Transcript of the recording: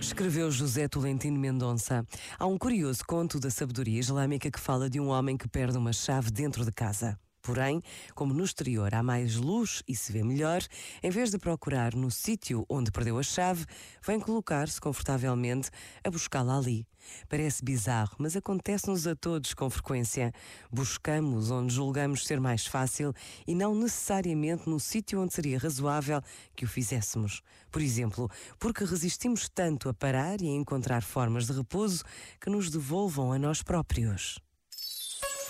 Escreveu José Tolentino Mendonça. Há um curioso conto da sabedoria islâmica que fala de um homem que perde uma chave dentro de casa. Porém, como no exterior há mais luz e se vê melhor, em vez de procurar no sítio onde perdeu a chave, vem colocar-se confortavelmente a buscá-la ali. Parece bizarro, mas acontece-nos a todos com frequência. Buscamos onde julgamos ser mais fácil e não necessariamente no sítio onde seria razoável que o fizéssemos. Por exemplo, porque resistimos tanto a parar e a encontrar formas de repouso que nos devolvam a nós próprios.